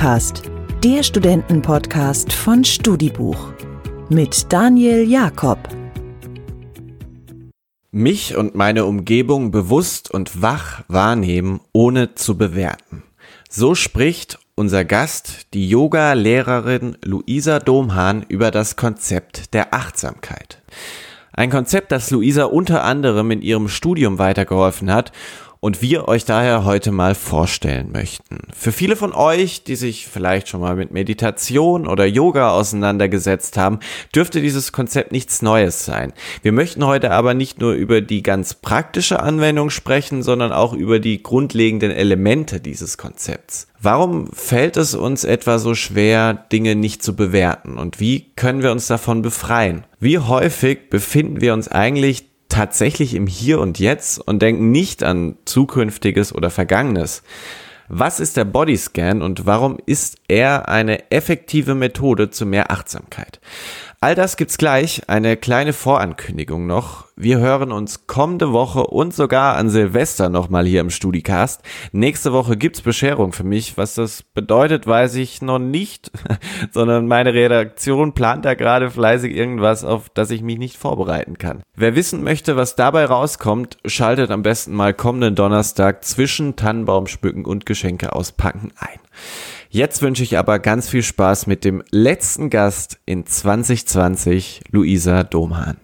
StudiCast, der Studentenpodcast von Studibuch mit Daniel Jakob. Mich und meine Umgebung bewusst und wach wahrnehmen, ohne zu bewerten. So spricht unser Gast, die Yoga-Lehrerin Luisa Domhahn, über das Konzept der Achtsamkeit. Ein Konzept, das Luisa unter anderem in ihrem Studium weitergeholfen hat und wir euch daher heute mal vorstellen möchten. Für viele von euch, die sich vielleicht schon mal mit Meditation oder Yoga auseinandergesetzt haben, dürfte dieses Konzept nichts Neues sein. Wir möchten heute aber nicht nur über die ganz praktische Anwendung sprechen, sondern auch über die grundlegenden Elemente dieses Konzepts. Warum fällt es uns etwa so schwer, Dinge nicht zu bewerten und wie können wir uns davon befreien? Wie häufig befinden wir uns eigentlich tatsächlich im Hier und Jetzt und denken nicht an zukünftiges oder vergangenes. Was ist der Bodyscan und warum ist er eine effektive Methode zu mehr Achtsamkeit? All das gibt's gleich. Eine kleine Vorankündigung noch. Wir hören uns kommende Woche und sogar an Silvester nochmal hier im Studicast. Nächste Woche gibt's Bescherung für mich. Was das bedeutet, weiß ich noch nicht, sondern meine Redaktion plant da gerade fleißig irgendwas, auf das ich mich nicht vorbereiten kann. Wer wissen möchte, was dabei rauskommt, schaltet am besten mal kommenden Donnerstag zwischen Tannenbaumschmücken und Geschenke auspacken ein. Jetzt wünsche ich aber ganz viel Spaß mit dem letzten Gast in 2020, Luisa Domhahn.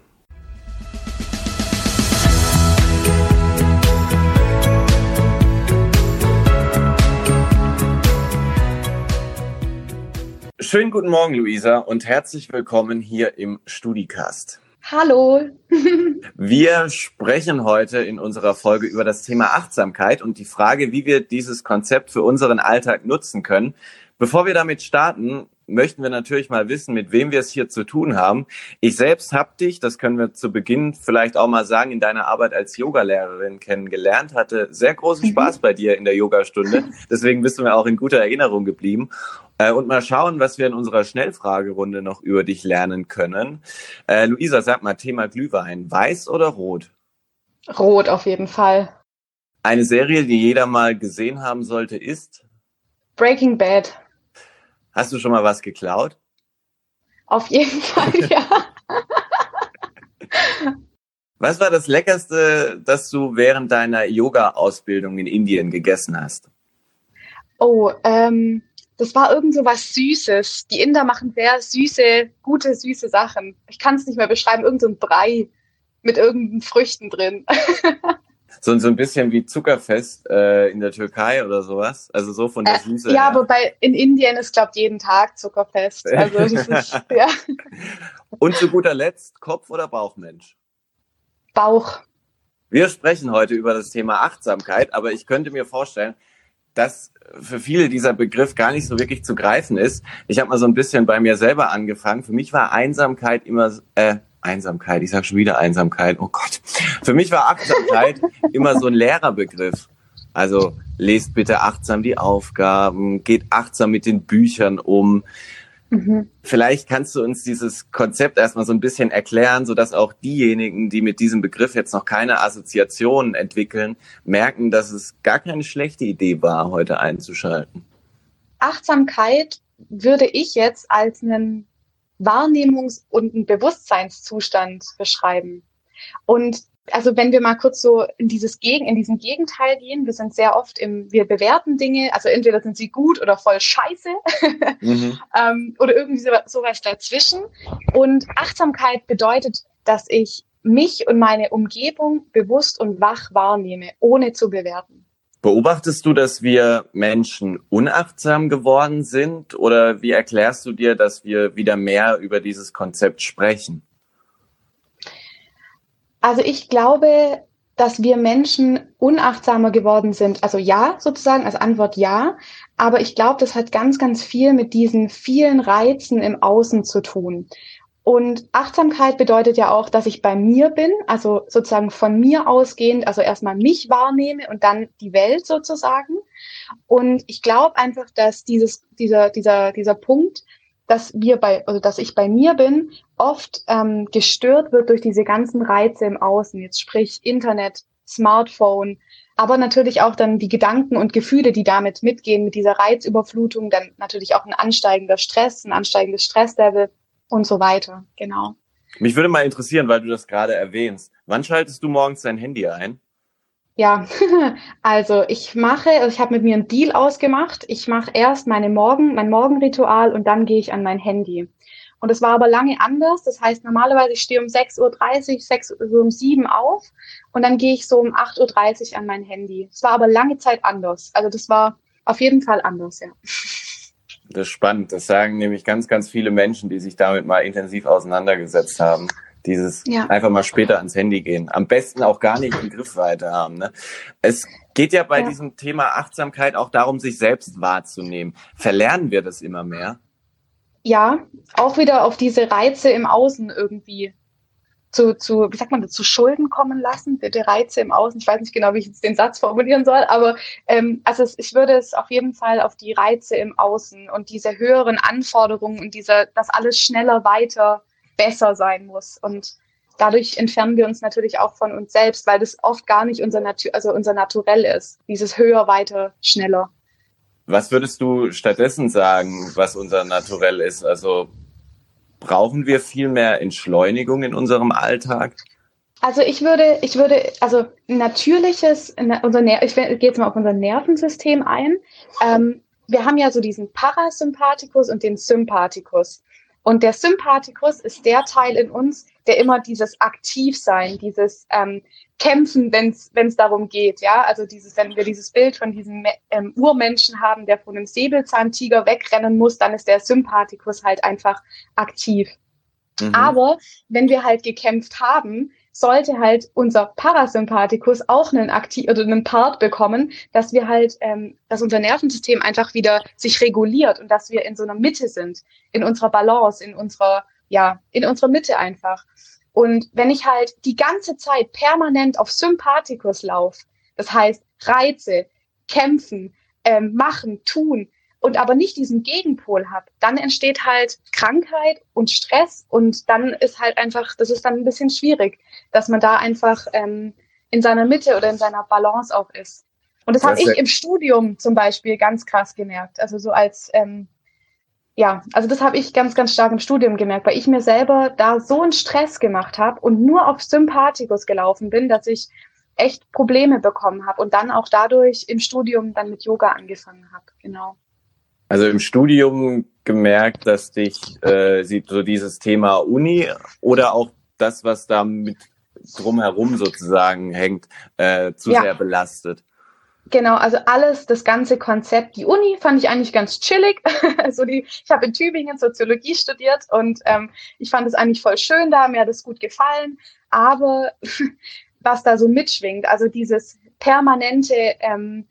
Schönen guten Morgen, Luisa, und herzlich willkommen hier im Studicast. Hallo. wir sprechen heute in unserer Folge über das Thema Achtsamkeit und die Frage, wie wir dieses Konzept für unseren Alltag nutzen können. Bevor wir damit starten, möchten wir natürlich mal wissen, mit wem wir es hier zu tun haben. Ich selbst habe dich, das können wir zu Beginn vielleicht auch mal sagen, in deiner Arbeit als Yogalehrerin kennengelernt, hatte sehr großen mhm. Spaß bei dir in der Yogastunde. Deswegen bist du mir auch in guter Erinnerung geblieben. Äh, und mal schauen, was wir in unserer Schnellfragerunde noch über dich lernen können. Äh, Luisa, sag mal, Thema Glühwein. Weiß oder rot? Rot auf jeden Fall. Eine Serie, die jeder mal gesehen haben sollte, ist? Breaking Bad. Hast du schon mal was geklaut? Auf jeden Fall, ja. Was war das Leckerste, das du während deiner Yoga-Ausbildung in Indien gegessen hast? Oh, ähm, das war irgend so was Süßes. Die Inder machen sehr süße, gute, süße Sachen. Ich kann es nicht mehr beschreiben. Irgend so ein Brei mit irgendeinen Früchten drin. so, so ein bisschen wie Zuckerfest äh, in der Türkei oder sowas. Also so von der äh, Süße. Äh, ja, her. wobei in Indien ist, glaube ich, jeden Tag Zuckerfest. Also das ist, ja. Und zu guter Letzt, Kopf- oder Bauchmensch? Bauch. Wir sprechen heute über das Thema Achtsamkeit, aber ich könnte mir vorstellen, dass für viele dieser Begriff gar nicht so wirklich zu greifen ist. Ich habe mal so ein bisschen bei mir selber angefangen. Für mich war Einsamkeit immer, äh, Einsamkeit, ich sage schon wieder Einsamkeit, oh Gott. Für mich war Achtsamkeit immer so ein Lehrerbegriff. Also lest bitte achtsam die Aufgaben, geht achtsam mit den Büchern um. Mhm. Vielleicht kannst du uns dieses Konzept erstmal so ein bisschen erklären, so dass auch diejenigen, die mit diesem Begriff jetzt noch keine Assoziationen entwickeln, merken, dass es gar keine schlechte Idee war, heute einzuschalten. Achtsamkeit würde ich jetzt als einen Wahrnehmungs- und einen Bewusstseinszustand beschreiben. Und also wenn wir mal kurz so in dieses Gegen, in diesen Gegenteil gehen, wir sind sehr oft im, wir bewerten Dinge, also entweder sind sie gut oder voll scheiße mhm. ähm, oder irgendwie so, sowas dazwischen. Und Achtsamkeit bedeutet, dass ich mich und meine Umgebung bewusst und wach wahrnehme, ohne zu bewerten. Beobachtest du, dass wir Menschen unachtsam geworden sind oder wie erklärst du dir, dass wir wieder mehr über dieses Konzept sprechen? Also ich glaube, dass wir Menschen unachtsamer geworden sind. Also ja, sozusagen, als Antwort ja. Aber ich glaube, das hat ganz, ganz viel mit diesen vielen Reizen im Außen zu tun. Und Achtsamkeit bedeutet ja auch, dass ich bei mir bin, also sozusagen von mir ausgehend, also erstmal mich wahrnehme und dann die Welt sozusagen. Und ich glaube einfach, dass dieses, dieser, dieser, dieser Punkt, dass wir bei, also dass ich bei mir bin, oft ähm, gestört wird durch diese ganzen Reize im Außen, jetzt sprich Internet, Smartphone, aber natürlich auch dann die Gedanken und Gefühle, die damit mitgehen, mit dieser Reizüberflutung, dann natürlich auch ein ansteigender Stress, ein ansteigendes Stresslevel und so weiter. Genau. Mich würde mal interessieren, weil du das gerade erwähnst. Wann schaltest du morgens dein Handy ein? Ja, also ich mache, ich habe mit mir einen Deal ausgemacht. Ich mache erst meine Morgen, mein Morgenritual und dann gehe ich an mein Handy. Und es war aber lange anders. Das heißt, normalerweise ich stehe um 6.30 Uhr, 6 so um 7 auf und dann gehe ich so um 8.30 Uhr an mein Handy. Es war aber lange Zeit anders. Also das war auf jeden Fall anders, ja. Das ist spannend. Das sagen nämlich ganz, ganz viele Menschen, die sich damit mal intensiv auseinandergesetzt haben. Dieses ja. einfach mal später ans Handy gehen. Am besten auch gar nicht im Griffweite haben. Ne? Es geht ja bei ja. diesem Thema Achtsamkeit auch darum, sich selbst wahrzunehmen. Verlernen wir das immer mehr? Ja, auch wieder auf diese Reize im Außen irgendwie zu, zu, wie sagt man zu Schulden kommen lassen, die Reize im Außen. Ich weiß nicht genau, wie ich jetzt den Satz formulieren soll, aber ähm, also es, ich würde es auf jeden Fall auf die Reize im Außen und diese höheren Anforderungen und dieser, dass alles schneller, weiter, besser sein muss. Und dadurch entfernen wir uns natürlich auch von uns selbst, weil das oft gar nicht unser Natur, also unser Naturell ist. Dieses höher, weiter, schneller. Was würdest du stattdessen sagen, was unser Naturell ist? Also brauchen wir viel mehr Entschleunigung in unserem Alltag? Also ich würde, ich würde, also natürliches, unser Ner ich gehe jetzt mal auf unser Nervensystem ein. Ähm, wir haben ja so diesen Parasympathikus und den Sympathikus. Und der Sympathikus ist der Teil in uns, der immer dieses Aktivsein, dieses ähm, Kämpfen, wenn es darum geht, ja, also dieses, wenn wir dieses Bild von diesem ähm, Urmenschen haben, der von einem Säbelzahntiger wegrennen muss, dann ist der Sympathikus halt einfach aktiv. Mhm. Aber wenn wir halt gekämpft haben, sollte halt unser Parasympathikus auch einen aktiv oder einen Part bekommen, dass wir halt, ähm, dass unser Nervensystem einfach wieder sich reguliert und dass wir in so einer Mitte sind, in unserer Balance, in unserer, ja, in unserer Mitte einfach. Und wenn ich halt die ganze Zeit permanent auf Sympathikus laufe, das heißt Reize, kämpfen, ähm, machen, tun, und aber nicht diesen Gegenpol habe, dann entsteht halt Krankheit und Stress und dann ist halt einfach, das ist dann ein bisschen schwierig, dass man da einfach ähm, in seiner Mitte oder in seiner Balance auch ist. Und das, das habe ich im Studium zum Beispiel ganz krass gemerkt. Also so als ähm, ja, also das habe ich ganz, ganz stark im Studium gemerkt, weil ich mir selber da so einen Stress gemacht habe und nur auf Sympathikus gelaufen bin, dass ich echt Probleme bekommen habe und dann auch dadurch im Studium dann mit Yoga angefangen habe. Genau. Also im Studium gemerkt, dass dich äh, so dieses Thema Uni oder auch das, was da mit drumherum sozusagen hängt, äh, zu ja. sehr belastet. Genau, also alles, das ganze Konzept. Die Uni fand ich eigentlich ganz chillig. also die, ich habe in Tübingen Soziologie studiert und ähm, ich fand es eigentlich voll schön da, mir hat es gut gefallen. Aber was da so mitschwingt, also dieses permanente ähm,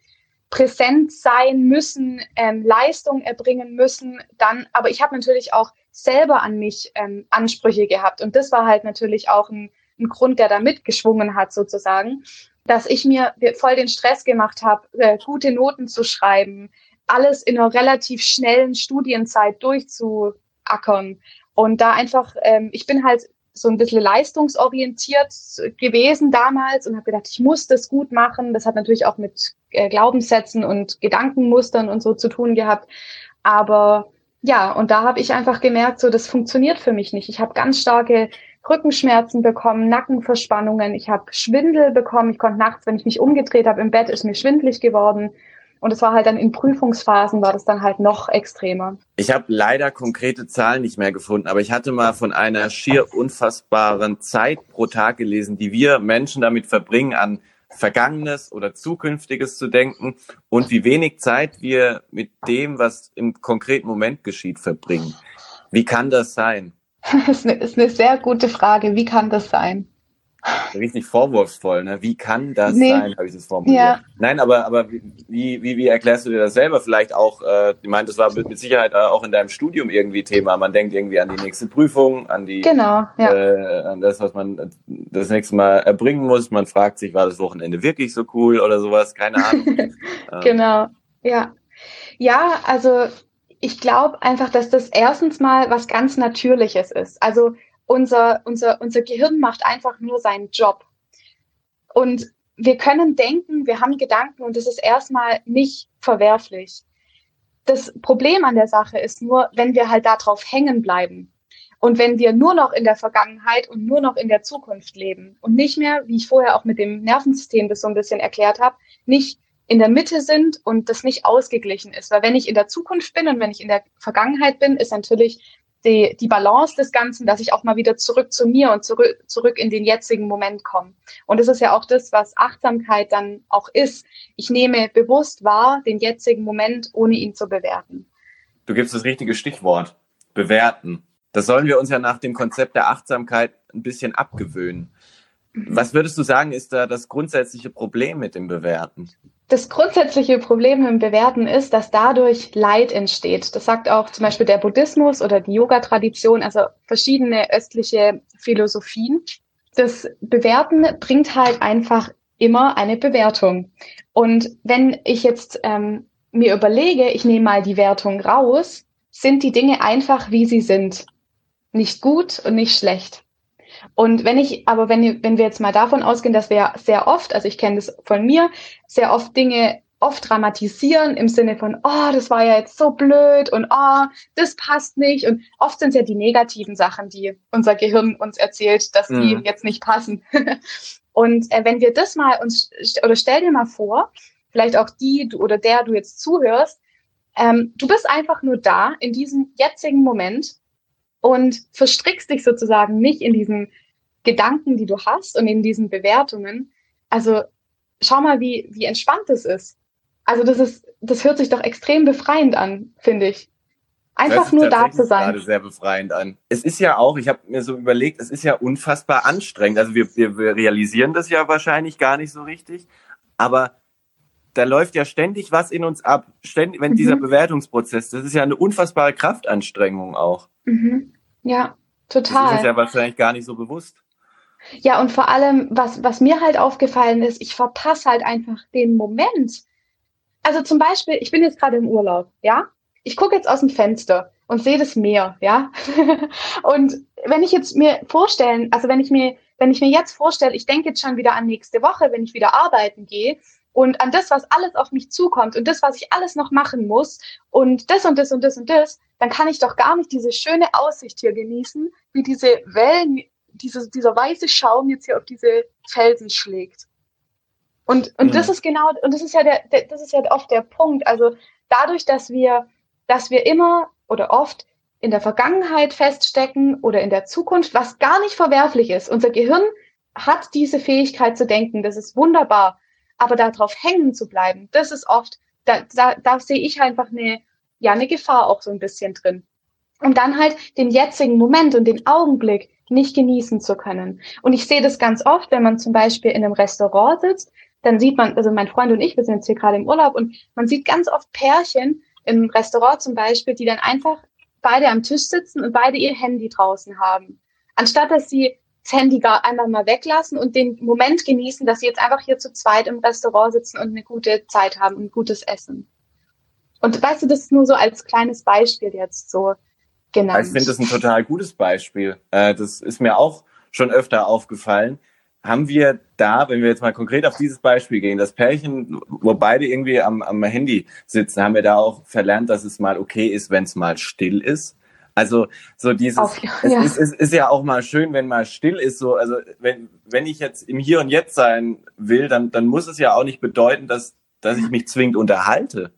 präsent sein müssen, ähm, Leistung erbringen müssen, dann, aber ich habe natürlich auch selber an mich ähm, Ansprüche gehabt und das war halt natürlich auch ein, ein Grund, der da mitgeschwungen hat sozusagen, dass ich mir voll den Stress gemacht habe, äh, gute Noten zu schreiben, alles in einer relativ schnellen Studienzeit durchzuackern und da einfach, ähm, ich bin halt so ein bisschen leistungsorientiert gewesen damals und habe gedacht, ich muss das gut machen. Das hat natürlich auch mit äh, Glaubenssätzen und Gedankenmustern und so zu tun gehabt. Aber ja, und da habe ich einfach gemerkt, so das funktioniert für mich nicht. Ich habe ganz starke Rückenschmerzen bekommen, Nackenverspannungen, ich habe Schwindel bekommen. Ich konnte nachts, wenn ich mich umgedreht habe im Bett, ist mir schwindlig geworden. Und es war halt dann in Prüfungsphasen, war das dann halt noch extremer. Ich habe leider konkrete Zahlen nicht mehr gefunden, aber ich hatte mal von einer schier unfassbaren Zeit pro Tag gelesen, die wir Menschen damit verbringen, an Vergangenes oder Zukünftiges zu denken und wie wenig Zeit wir mit dem, was im konkreten Moment geschieht, verbringen. Wie kann das sein? Das ist eine, ist eine sehr gute Frage. Wie kann das sein? richtig vorwurfsvoll, ne? Wie kann das nee. sein, habe ich das formuliert. Ja. Nein, aber, aber wie, wie, wie erklärst du dir das selber? Vielleicht auch, äh, ich meine, das war mit, mit Sicherheit äh, auch in deinem Studium irgendwie Thema. Man denkt irgendwie an die nächste Prüfung, an die genau, ja. äh, an das, was man das nächste Mal erbringen muss. Man fragt sich, war das Wochenende wirklich so cool oder sowas? Keine Ahnung. Genau, ja. Ja, also ich glaube einfach, dass das erstens mal was ganz Natürliches ist. Also unser, unser, unser Gehirn macht einfach nur seinen Job. Und wir können denken, wir haben Gedanken und das ist erstmal nicht verwerflich. Das Problem an der Sache ist nur, wenn wir halt darauf hängen bleiben und wenn wir nur noch in der Vergangenheit und nur noch in der Zukunft leben und nicht mehr, wie ich vorher auch mit dem Nervensystem das so ein bisschen erklärt habe, nicht in der Mitte sind und das nicht ausgeglichen ist. Weil wenn ich in der Zukunft bin und wenn ich in der Vergangenheit bin, ist natürlich die, die Balance des Ganzen, dass ich auch mal wieder zurück zu mir und zurück, zurück in den jetzigen Moment komme. Und das ist ja auch das, was Achtsamkeit dann auch ist. Ich nehme bewusst wahr den jetzigen Moment, ohne ihn zu bewerten. Du gibst das richtige Stichwort. Bewerten. Das sollen wir uns ja nach dem Konzept der Achtsamkeit ein bisschen abgewöhnen. Was würdest du sagen, ist da das grundsätzliche Problem mit dem Bewerten? Das grundsätzliche Problem im Bewerten ist, dass dadurch Leid entsteht. Das sagt auch zum Beispiel der Buddhismus oder die Yoga-Tradition, also verschiedene östliche Philosophien. Das Bewerten bringt halt einfach immer eine Bewertung. Und wenn ich jetzt ähm, mir überlege, ich nehme mal die Wertung raus, sind die Dinge einfach, wie sie sind nicht gut und nicht schlecht. Und wenn ich, aber wenn, wenn wir jetzt mal davon ausgehen, dass wir sehr oft, also ich kenne das von mir, sehr oft Dinge oft dramatisieren im Sinne von, oh, das war ja jetzt so blöd und oh, das passt nicht. Und oft sind es ja die negativen Sachen, die unser Gehirn uns erzählt, dass mhm. die jetzt nicht passen. und äh, wenn wir das mal uns, oder stell dir mal vor, vielleicht auch die du, oder der du jetzt zuhörst, ähm, du bist einfach nur da in diesem jetzigen Moment und verstrickst dich sozusagen nicht in diesen Gedanken, die du hast und in diesen Bewertungen. Also schau mal, wie, wie entspannt das ist. Also das ist, das hört sich doch extrem befreiend an, finde ich. Einfach nur da zu sein. gerade sehr befreiend an. Es ist ja auch, ich habe mir so überlegt, es ist ja unfassbar anstrengend. Also wir, wir, wir realisieren das ja wahrscheinlich gar nicht so richtig, aber da läuft ja ständig was in uns ab. Ständig, wenn mhm. dieser Bewertungsprozess, das ist ja eine unfassbare Kraftanstrengung auch. Mhm. Ja, total. Das ist ja wahrscheinlich gar nicht so bewusst. Ja, und vor allem, was, was mir halt aufgefallen ist, ich verpasse halt einfach den Moment. Also zum Beispiel, ich bin jetzt gerade im Urlaub, ja? Ich gucke jetzt aus dem Fenster und sehe das Meer, ja? und wenn ich jetzt mir vorstellen, also wenn ich mir, wenn ich mir jetzt vorstelle, ich denke jetzt schon wieder an nächste Woche, wenn ich wieder arbeiten gehe und an das, was alles auf mich zukommt und das, was ich alles noch machen muss und das und das und das und das, dann kann ich doch gar nicht diese schöne Aussicht hier genießen, wie diese Wellen, diese, dieser weiße Schaum jetzt hier auf diese Felsen schlägt. Und, und mhm. das ist genau, und das ist ja der, der, das ist ja oft der Punkt. Also dadurch, dass wir, dass wir immer oder oft in der Vergangenheit feststecken oder in der Zukunft, was gar nicht verwerflich ist. Unser Gehirn hat diese Fähigkeit zu denken, das ist wunderbar. Aber darauf hängen zu bleiben, das ist oft, da, da, da sehe ich einfach eine, ja, eine Gefahr auch so ein bisschen drin. Und dann halt den jetzigen Moment und den Augenblick nicht genießen zu können. Und ich sehe das ganz oft, wenn man zum Beispiel in einem Restaurant sitzt, dann sieht man, also mein Freund und ich, wir sind jetzt hier gerade im Urlaub und man sieht ganz oft Pärchen im Restaurant zum Beispiel, die dann einfach beide am Tisch sitzen und beide ihr Handy draußen haben. Anstatt dass sie das Handy gar einmal mal weglassen und den Moment genießen, dass sie jetzt einfach hier zu zweit im Restaurant sitzen und eine gute Zeit haben und gutes Essen. Und weißt du, das ist nur so als kleines Beispiel jetzt so genannt. Ich finde das ein total gutes Beispiel. Äh, das ist mir auch schon öfter aufgefallen. Haben wir da, wenn wir jetzt mal konkret auf dieses Beispiel gehen, das Pärchen, wo beide irgendwie am, am Handy sitzen, haben wir da auch verlernt, dass es mal okay ist, wenn es mal still ist? Also so dieses, Auf, ja. es, ist, es ist ja auch mal schön, wenn mal still ist. So, also wenn wenn ich jetzt im Hier und Jetzt sein will, dann dann muss es ja auch nicht bedeuten, dass dass ich mich zwingend unterhalte.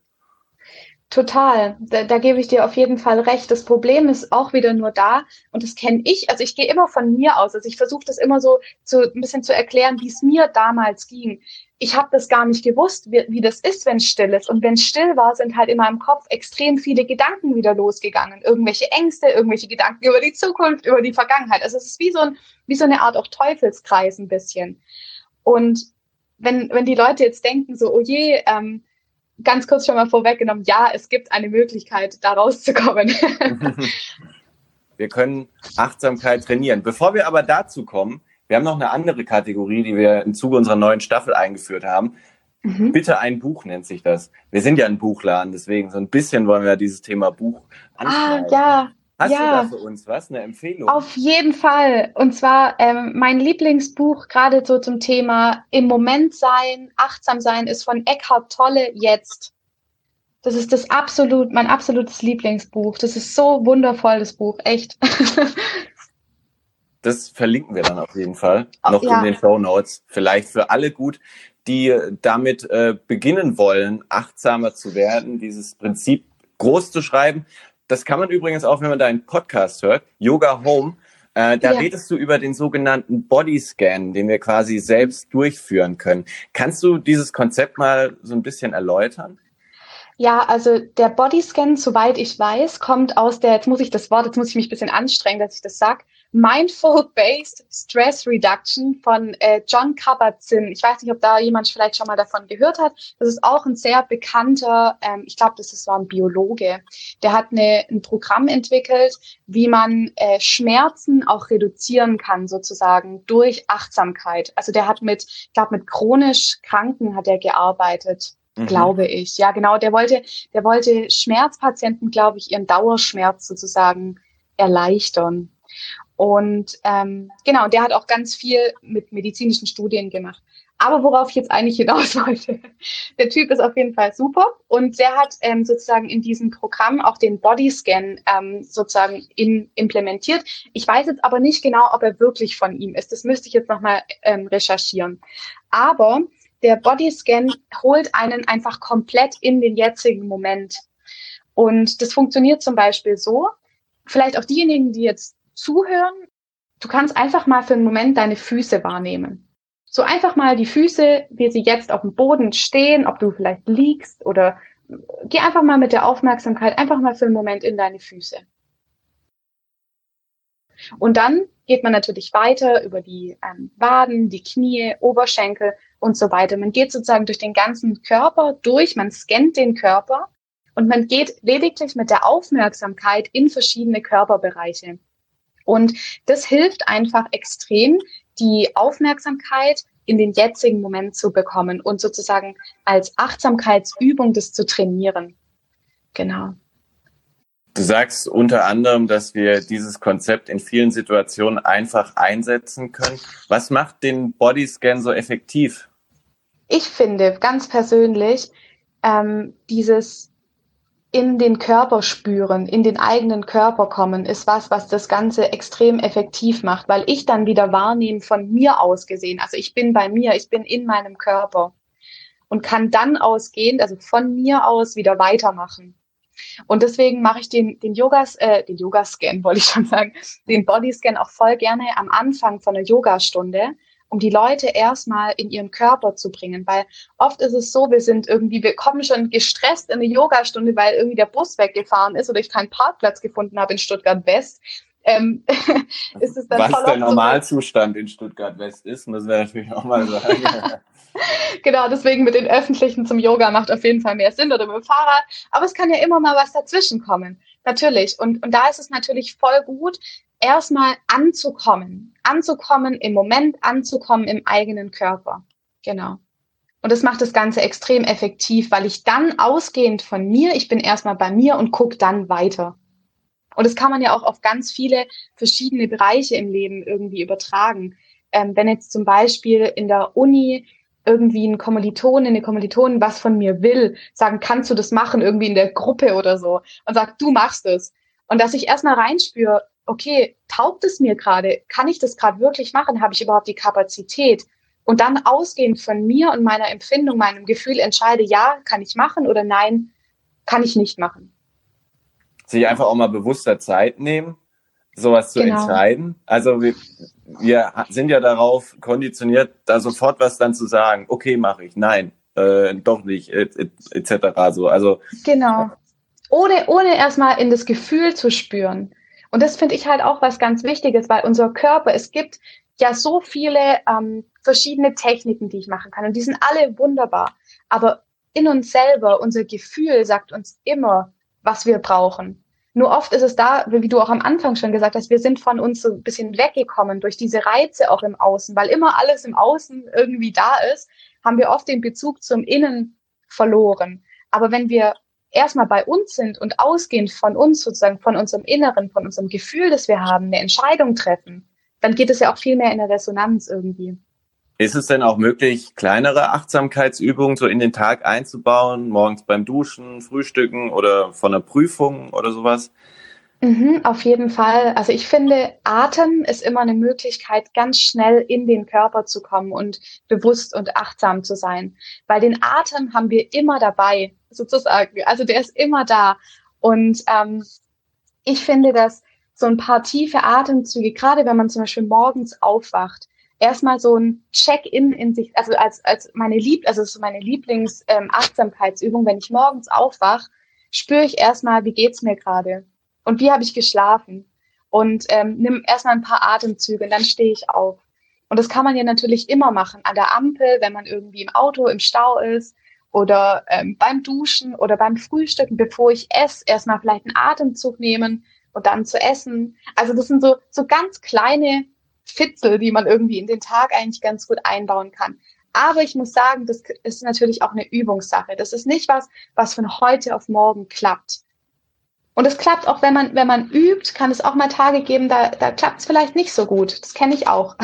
Total, da, da gebe ich dir auf jeden Fall recht. Das Problem ist auch wieder nur da und das kenne ich. Also ich gehe immer von mir aus. Also ich versuche das immer so zu, ein bisschen zu erklären, wie es mir damals ging ich habe das gar nicht gewusst, wie, wie das ist, wenn es still ist. Und wenn es still war, sind halt in meinem Kopf extrem viele Gedanken wieder losgegangen. Irgendwelche Ängste, irgendwelche Gedanken über die Zukunft, über die Vergangenheit. Also es ist wie so, ein, wie so eine Art auch Teufelskreis ein bisschen. Und wenn, wenn die Leute jetzt denken, so, oh je, ähm, ganz kurz schon mal vorweggenommen, ja, es gibt eine Möglichkeit, da rauszukommen. wir können Achtsamkeit trainieren. Bevor wir aber dazu kommen, wir haben noch eine andere Kategorie, die wir im Zuge unserer neuen Staffel eingeführt haben. Mhm. Bitte ein Buch nennt sich das. Wir sind ja ein Buchladen, deswegen so ein bisschen wollen wir dieses Thema Buch anschauen. Ah, ja. Hast ja, du da für uns was, eine Empfehlung? Auf jeden Fall. Und zwar ähm, mein Lieblingsbuch gerade so zum Thema im Moment sein, achtsam sein, ist von Eckhart Tolle jetzt. Das ist das absolut, mein absolutes Lieblingsbuch. Das ist so wundervoll, das Buch, echt. das verlinken wir dann auf jeden Fall noch ja. in den Show Notes. Vielleicht für alle gut, die damit äh, beginnen wollen, achtsamer zu werden, dieses Prinzip groß zu schreiben. Das kann man übrigens auch, wenn man deinen Podcast hört, Yoga Home. Äh, da ja. redest du über den sogenannten Bodyscan, den wir quasi selbst durchführen können. Kannst du dieses Konzept mal so ein bisschen erläutern? Ja, also der Bodyscan, soweit ich weiß, kommt aus der, jetzt muss ich das Wort, jetzt muss ich mich ein bisschen anstrengen, dass ich das sag, Mindful-Based Stress Reduction von äh, John Kabat-Zinn. Ich weiß nicht, ob da jemand vielleicht schon mal davon gehört hat. Das ist auch ein sehr bekannter, ähm, ich glaube, das ist so ein Biologe. Der hat eine, ein Programm entwickelt, wie man äh, Schmerzen auch reduzieren kann, sozusagen durch Achtsamkeit. Also der hat mit, ich glaube, mit chronisch Kranken hat er gearbeitet mhm. glaube ich. Ja, genau. Der wollte, der wollte Schmerzpatienten, glaube ich, ihren Dauerschmerz sozusagen erleichtern. Und ähm, genau, der hat auch ganz viel mit medizinischen Studien gemacht. Aber worauf ich jetzt eigentlich hinaus wollte, der Typ ist auf jeden Fall super und der hat ähm, sozusagen in diesem Programm auch den Bodyscan ähm, sozusagen in, implementiert. Ich weiß jetzt aber nicht genau, ob er wirklich von ihm ist. Das müsste ich jetzt nochmal ähm, recherchieren. Aber der Bodyscan holt einen einfach komplett in den jetzigen Moment. Und das funktioniert zum Beispiel so, vielleicht auch diejenigen, die jetzt zuhören, du kannst einfach mal für einen Moment deine Füße wahrnehmen. So einfach mal die Füße, wie sie jetzt auf dem Boden stehen, ob du vielleicht liegst oder geh einfach mal mit der Aufmerksamkeit einfach mal für einen Moment in deine Füße. Und dann geht man natürlich weiter über die ähm, Waden, die Knie, Oberschenkel und so weiter. Man geht sozusagen durch den ganzen Körper durch, man scannt den Körper und man geht lediglich mit der Aufmerksamkeit in verschiedene Körperbereiche. Und das hilft einfach extrem, die Aufmerksamkeit in den jetzigen Moment zu bekommen und sozusagen als Achtsamkeitsübung das zu trainieren. Genau. Du sagst unter anderem, dass wir dieses Konzept in vielen Situationen einfach einsetzen können. Was macht den Bodyscan so effektiv? Ich finde ganz persönlich ähm, dieses in den Körper spüren, in den eigenen Körper kommen, ist was, was das Ganze extrem effektiv macht, weil ich dann wieder wahrnehme von mir aus gesehen. Also ich bin bei mir, ich bin in meinem Körper und kann dann ausgehend, also von mir aus wieder weitermachen. Und deswegen mache ich den, den Yogas, äh, den Yoga-Scan, wollte ich schon sagen, den Bodyscan auch voll gerne am Anfang von einer Yogastunde, um die Leute erstmal in ihren Körper zu bringen. Weil oft ist es so, wir sind irgendwie, wir kommen schon gestresst in eine Yogastunde, weil irgendwie der Bus weggefahren ist oder ich keinen Parkplatz gefunden habe in Stuttgart West. Ähm, ist es dann Was der Normalzustand so, in Stuttgart West ist, müssen wir natürlich auch mal sagen. genau, deswegen mit den Öffentlichen zum Yoga macht auf jeden Fall mehr Sinn oder mit dem Fahrrad. Aber es kann ja immer mal was dazwischen kommen. Natürlich. Und, und da ist es natürlich voll gut, erstmal anzukommen. Anzukommen im Moment, anzukommen im eigenen Körper. Genau. Und das macht das Ganze extrem effektiv, weil ich dann ausgehend von mir, ich bin erstmal bei mir und gucke dann weiter. Und das kann man ja auch auf ganz viele verschiedene Bereiche im Leben irgendwie übertragen. Ähm, wenn jetzt zum Beispiel in der Uni irgendwie ein Kommilitone, eine Kommilitonin was von mir will, sagen, kannst du das machen, irgendwie in der Gruppe oder so, und sagt, du machst es. Und dass ich erstmal reinspüre, okay, taugt es mir gerade? Kann ich das gerade wirklich machen? Habe ich überhaupt die Kapazität? Und dann ausgehend von mir und meiner Empfindung, meinem Gefühl entscheide, ja, kann ich machen oder nein, kann ich nicht machen. Sich einfach auch mal bewusster Zeit nehmen, sowas zu genau. entscheiden. Also wir, wir sind ja darauf konditioniert, da sofort was dann zu sagen. Okay, mache ich. Nein, äh, doch nicht, etc. Et, so. Also genau. Ohne, ohne erstmal in das Gefühl zu spüren. Und das finde ich halt auch was ganz Wichtiges, weil unser Körper, es gibt ja so viele ähm, verschiedene Techniken, die ich machen kann. Und die sind alle wunderbar. Aber in uns selber, unser Gefühl sagt uns immer, was wir brauchen. Nur oft ist es da, wie du auch am Anfang schon gesagt hast, wir sind von uns so ein bisschen weggekommen durch diese Reize auch im Außen, weil immer alles im Außen irgendwie da ist, haben wir oft den Bezug zum Innen verloren. Aber wenn wir erstmal bei uns sind und ausgehend von uns, sozusagen von unserem Inneren, von unserem Gefühl, das wir haben, eine Entscheidung treffen, dann geht es ja auch viel mehr in der Resonanz irgendwie. Ist es denn auch möglich, kleinere Achtsamkeitsübungen so in den Tag einzubauen, morgens beim Duschen, Frühstücken oder von einer Prüfung oder sowas? Mhm, auf jeden Fall. Also ich finde, Atem ist immer eine Möglichkeit, ganz schnell in den Körper zu kommen und bewusst und achtsam zu sein. Weil den Atem haben wir immer dabei, sozusagen. Also der ist immer da. Und ähm, ich finde, dass so ein paar tiefe Atemzüge, gerade wenn man zum Beispiel morgens aufwacht, erstmal so ein Check-in in sich, also als, als meine Lieb, also so meine Lieblings-Achtsamkeitsübung, ähm, wenn ich morgens aufwach, spüre ich erstmal, wie geht's mir gerade und wie habe ich geschlafen und ähm, nimm erstmal ein paar Atemzüge und dann stehe ich auf. Und das kann man ja natürlich immer machen, an der Ampel, wenn man irgendwie im Auto im Stau ist oder ähm, beim Duschen oder beim Frühstücken, bevor ich esse, erstmal vielleicht einen Atemzug nehmen und dann zu essen. Also das sind so, so ganz kleine Fitzel, die man irgendwie in den Tag eigentlich ganz gut einbauen kann. Aber ich muss sagen, das ist natürlich auch eine Übungssache. Das ist nicht was, was von heute auf morgen klappt. Und es klappt auch, wenn man, wenn man übt, kann es auch mal Tage geben, da, da klappt es vielleicht nicht so gut. Das kenne ich auch.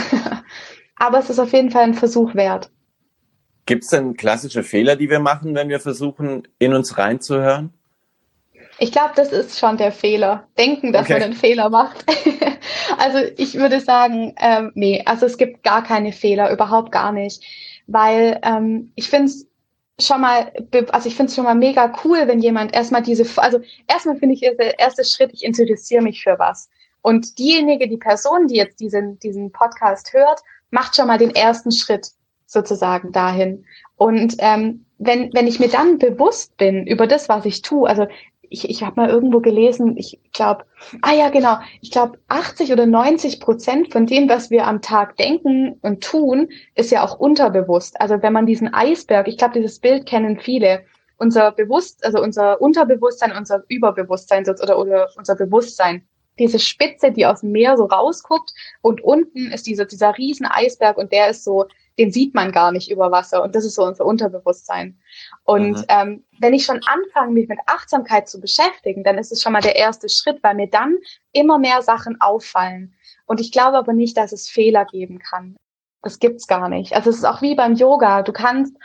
Aber es ist auf jeden Fall ein Versuch wert. Gibt es denn klassische Fehler, die wir machen, wenn wir versuchen, in uns reinzuhören? Ich glaube, das ist schon der Fehler. Denken, dass okay. man einen Fehler macht. also ich würde sagen, ähm, nee, also es gibt gar keine Fehler, überhaupt gar nicht. Weil ähm, ich finde es schon mal, also ich finde es schon mal mega cool, wenn jemand erstmal diese, also erstmal finde ich der erste Schritt, ich interessiere mich für was. Und diejenige, die Person, die jetzt diesen, diesen Podcast hört, macht schon mal den ersten Schritt sozusagen dahin. Und ähm, wenn, wenn ich mir dann bewusst bin über das, was ich tue, also ich, ich habe mal irgendwo gelesen, ich glaube, ah ja, genau, ich glaube, 80 oder 90 Prozent von dem, was wir am Tag denken und tun, ist ja auch unterbewusst. Also wenn man diesen Eisberg, ich glaube, dieses Bild kennen viele, unser Bewusst, also unser Unterbewusstsein, unser Überbewusstsein oder, oder unser Bewusstsein, diese Spitze, die aus dem Meer so rausguckt und unten ist dieser, dieser riesen Eisberg und der ist so den sieht man gar nicht über Wasser. Und das ist so unser Unterbewusstsein. Und mhm. ähm, wenn ich schon anfange, mich mit Achtsamkeit zu beschäftigen, dann ist es schon mal der erste Schritt, weil mir dann immer mehr Sachen auffallen. Und ich glaube aber nicht, dass es Fehler geben kann. Das gibt's gar nicht. Also es ist auch wie beim Yoga. Du kannst,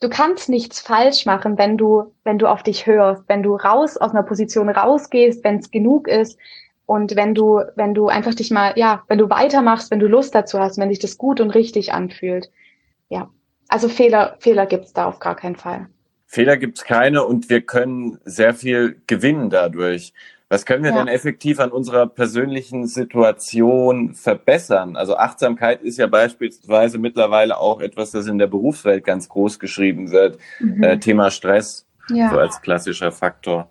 du kannst nichts falsch machen, wenn du, wenn du auf dich hörst, wenn du raus aus einer Position rausgehst, wenn es genug ist, und wenn du, wenn du einfach dich mal, ja, wenn du weitermachst, wenn du Lust dazu hast, wenn dich das gut und richtig anfühlt, ja. Also Fehler, Fehler gibt's da auf gar keinen Fall. Fehler gibt's keine und wir können sehr viel gewinnen dadurch. Was können wir ja. denn effektiv an unserer persönlichen Situation verbessern? Also Achtsamkeit ist ja beispielsweise mittlerweile auch etwas, das in der Berufswelt ganz groß geschrieben wird. Mhm. Äh, Thema Stress, ja. so als klassischer Faktor.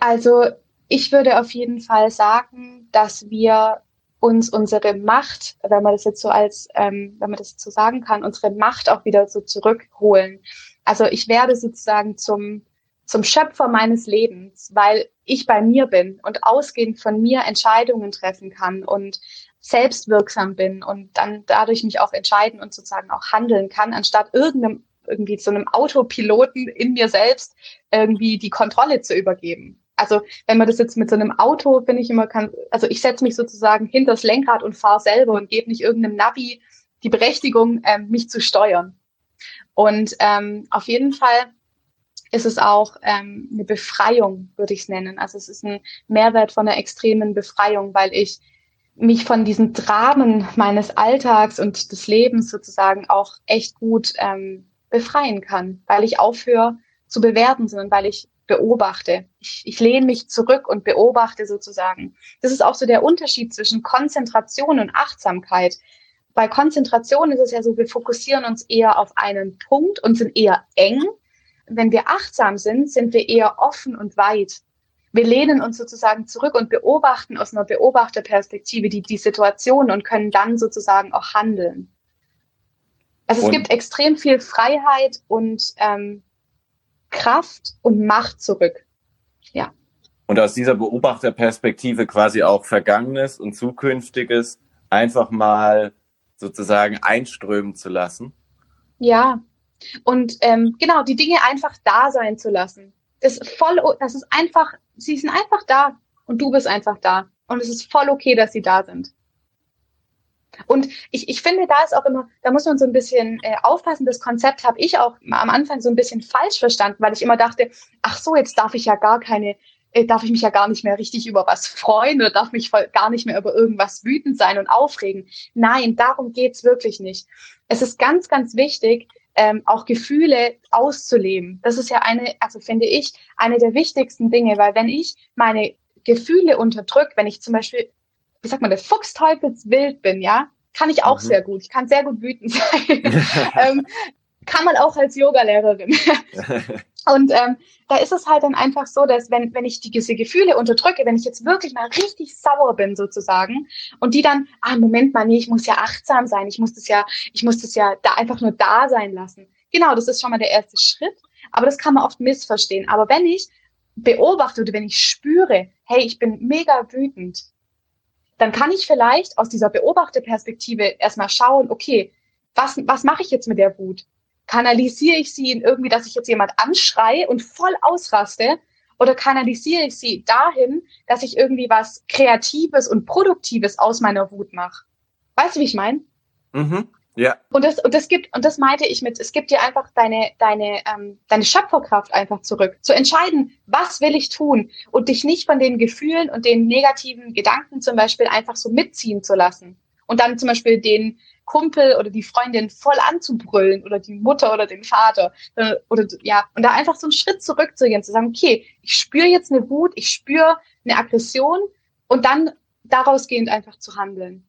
Also ich würde auf jeden Fall sagen, dass wir uns unsere Macht, wenn man das jetzt so als, ähm, wenn man das so sagen kann, unsere Macht auch wieder so zurückholen. Also ich werde sozusagen zum, zum Schöpfer meines Lebens, weil ich bei mir bin und ausgehend von mir Entscheidungen treffen kann und selbstwirksam bin und dann dadurch mich auch entscheiden und sozusagen auch handeln kann, anstatt irgendeinem irgendwie zu einem Autopiloten in mir selbst irgendwie die Kontrolle zu übergeben. Also wenn man das jetzt mit so einem Auto, finde ich immer, kann, also ich setze mich sozusagen hinter das Lenkrad und fahre selber und gebe nicht irgendeinem Navi die Berechtigung, ähm, mich zu steuern. Und ähm, auf jeden Fall ist es auch ähm, eine Befreiung, würde ich es nennen. Also es ist ein Mehrwert von einer extremen Befreiung, weil ich mich von diesen Dramen meines Alltags und des Lebens sozusagen auch echt gut ähm, befreien kann, weil ich aufhöre zu bewerten, sondern weil ich beobachte. Ich, ich lehne mich zurück und beobachte sozusagen. Das ist auch so der Unterschied zwischen Konzentration und Achtsamkeit. Bei Konzentration ist es ja so, wir fokussieren uns eher auf einen Punkt und sind eher eng. Wenn wir achtsam sind, sind wir eher offen und weit. Wir lehnen uns sozusagen zurück und beobachten aus einer Beobachterperspektive die, die Situation und können dann sozusagen auch handeln. Also und es gibt extrem viel Freiheit und ähm, Kraft und Macht zurück. Ja. Und aus dieser Beobachterperspektive quasi auch Vergangenes und Zukünftiges einfach mal sozusagen einströmen zu lassen. Ja. Und ähm, genau, die Dinge einfach da sein zu lassen. das ist voll, das ist einfach, sie sind einfach da und du bist einfach da. Und es ist voll okay, dass sie da sind. Und ich, ich finde, da ist auch immer, da muss man so ein bisschen äh, aufpassen. Das Konzept habe ich auch am Anfang so ein bisschen falsch verstanden, weil ich immer dachte, ach so, jetzt darf ich ja gar keine, äh, darf ich mich ja gar nicht mehr richtig über was freuen oder darf mich voll, gar nicht mehr über irgendwas wütend sein und aufregen. Nein, darum geht's wirklich nicht. Es ist ganz, ganz wichtig, ähm, auch Gefühle auszuleben. Das ist ja eine, also finde ich, eine der wichtigsten Dinge, weil wenn ich meine Gefühle unterdrücke, wenn ich zum Beispiel wie sagt man das, Fuchsteufelswild bin, ja, kann ich auch mhm. sehr gut. Ich kann sehr gut wütend sein. ähm, kann man auch als Yogalehrerin. und ähm, da ist es halt dann einfach so, dass wenn, wenn ich die, diese Gefühle unterdrücke, wenn ich jetzt wirklich mal richtig sauer bin sozusagen und die dann, ah, Moment mal, nee, ich muss ja achtsam sein, ich muss das ja, ich muss das ja da einfach nur da sein lassen. Genau, das ist schon mal der erste Schritt, aber das kann man oft missverstehen. Aber wenn ich beobachte oder wenn ich spüre, hey, ich bin mega wütend, dann kann ich vielleicht aus dieser Beobachterperspektive erstmal schauen, okay, was, was mache ich jetzt mit der Wut? Kanalisiere ich sie in irgendwie, dass ich jetzt jemand anschreie und voll ausraste? Oder kanalisiere ich sie dahin, dass ich irgendwie was Kreatives und Produktives aus meiner Wut mache? Weißt du, wie ich meine? Mhm. Ja. Und das, und das gibt, und das meinte ich mit, es gibt dir einfach deine, deine, ähm, deine Schöpferkraft einfach zurück. Zu entscheiden, was will ich tun und dich nicht von den Gefühlen und den negativen Gedanken zum Beispiel einfach so mitziehen zu lassen. Und dann zum Beispiel den Kumpel oder die Freundin voll anzubrüllen oder die Mutter oder den Vater äh, oder ja und da einfach so einen Schritt zurückzugehen, zu sagen, okay, ich spüre jetzt eine Wut, ich spüre eine Aggression und dann daraus gehend einfach zu handeln.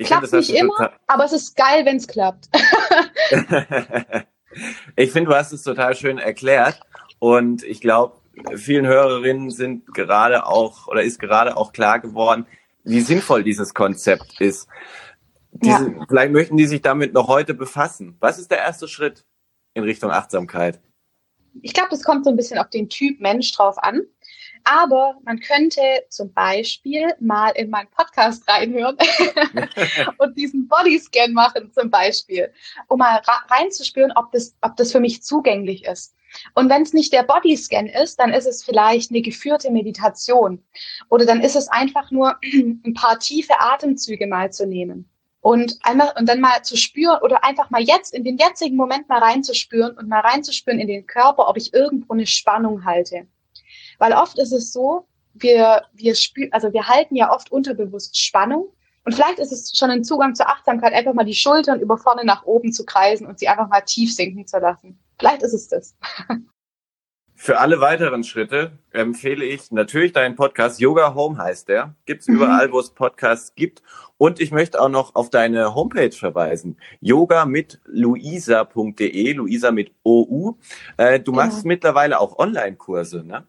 Ich klappt find, nicht immer, aber es ist geil, wenn es klappt. ich finde, du hast es total schön erklärt und ich glaube, vielen Hörerinnen sind gerade auch oder ist gerade auch klar geworden, wie sinnvoll dieses Konzept ist. Diese, ja. Vielleicht möchten die sich damit noch heute befassen. Was ist der erste Schritt in Richtung Achtsamkeit? Ich glaube, das kommt so ein bisschen auf den Typ Mensch drauf an. Aber man könnte zum Beispiel mal in meinen Podcast reinhören und diesen Bodyscan machen zum Beispiel, um mal reinzuspüren, ob das, ob das für mich zugänglich ist. Und wenn es nicht der Bodyscan ist, dann ist es vielleicht eine geführte Meditation. Oder dann ist es einfach nur ein paar tiefe Atemzüge mal zu nehmen. Und einmal, und dann mal zu spüren oder einfach mal jetzt in den jetzigen Moment mal reinzuspüren und mal reinzuspüren in den Körper, ob ich irgendwo eine Spannung halte. Weil oft ist es so, wir, wir spüren, also wir halten ja oft unterbewusst Spannung. Und vielleicht ist es schon ein Zugang zur Achtsamkeit, einfach mal die Schultern über vorne nach oben zu kreisen und sie einfach mal tief sinken zu lassen. Vielleicht ist es das. Für alle weiteren Schritte empfehle ich natürlich deinen Podcast. Yoga Home heißt der. Gibt's mhm. überall, wo es Podcasts gibt. Und ich möchte auch noch auf deine Homepage verweisen. Yoga mit luisa.de, Luisa mit OU. Äh, du machst ja. mittlerweile auch Online-Kurse, ne?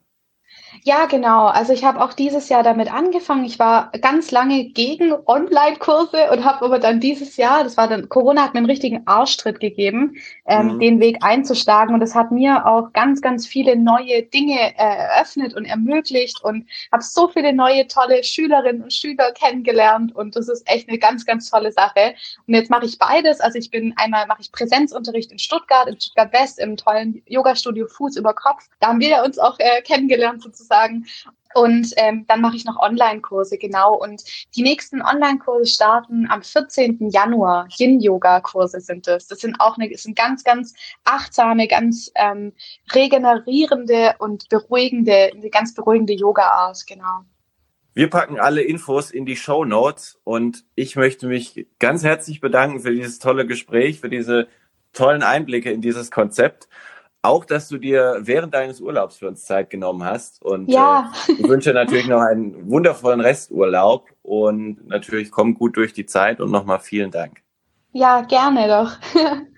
Ja, genau. Also ich habe auch dieses Jahr damit angefangen. Ich war ganz lange gegen Online-Kurse und habe aber dann dieses Jahr, das war dann, Corona hat mir einen richtigen Arschtritt gegeben, ähm, mhm. den Weg einzuschlagen. Und es hat mir auch ganz, ganz viele neue Dinge äh, eröffnet und ermöglicht und habe so viele neue, tolle Schülerinnen und Schüler kennengelernt. Und das ist echt eine ganz, ganz tolle Sache. Und jetzt mache ich beides. Also ich bin einmal mache ich Präsenzunterricht in Stuttgart, in Stuttgart West, im tollen Yoga-Studio Fuß über Kopf. Da haben wir uns auch äh, kennengelernt sozusagen sozusagen. Und ähm, dann mache ich noch Online-Kurse, genau. Und die nächsten Online-Kurse starten am 14. Januar. Yin-Yoga-Kurse sind das. Das sind auch eine, sind ganz, ganz achtsame, ganz ähm, regenerierende und beruhigende, eine ganz beruhigende Yoga-Art, genau. Wir packen alle Infos in die Show Notes und ich möchte mich ganz herzlich bedanken für dieses tolle Gespräch, für diese tollen Einblicke in dieses Konzept auch, dass du dir während deines Urlaubs für uns Zeit genommen hast. Und ja. äh, ich wünsche natürlich noch einen wundervollen Resturlaub und natürlich komm gut durch die Zeit und nochmal vielen Dank. Ja, gerne doch.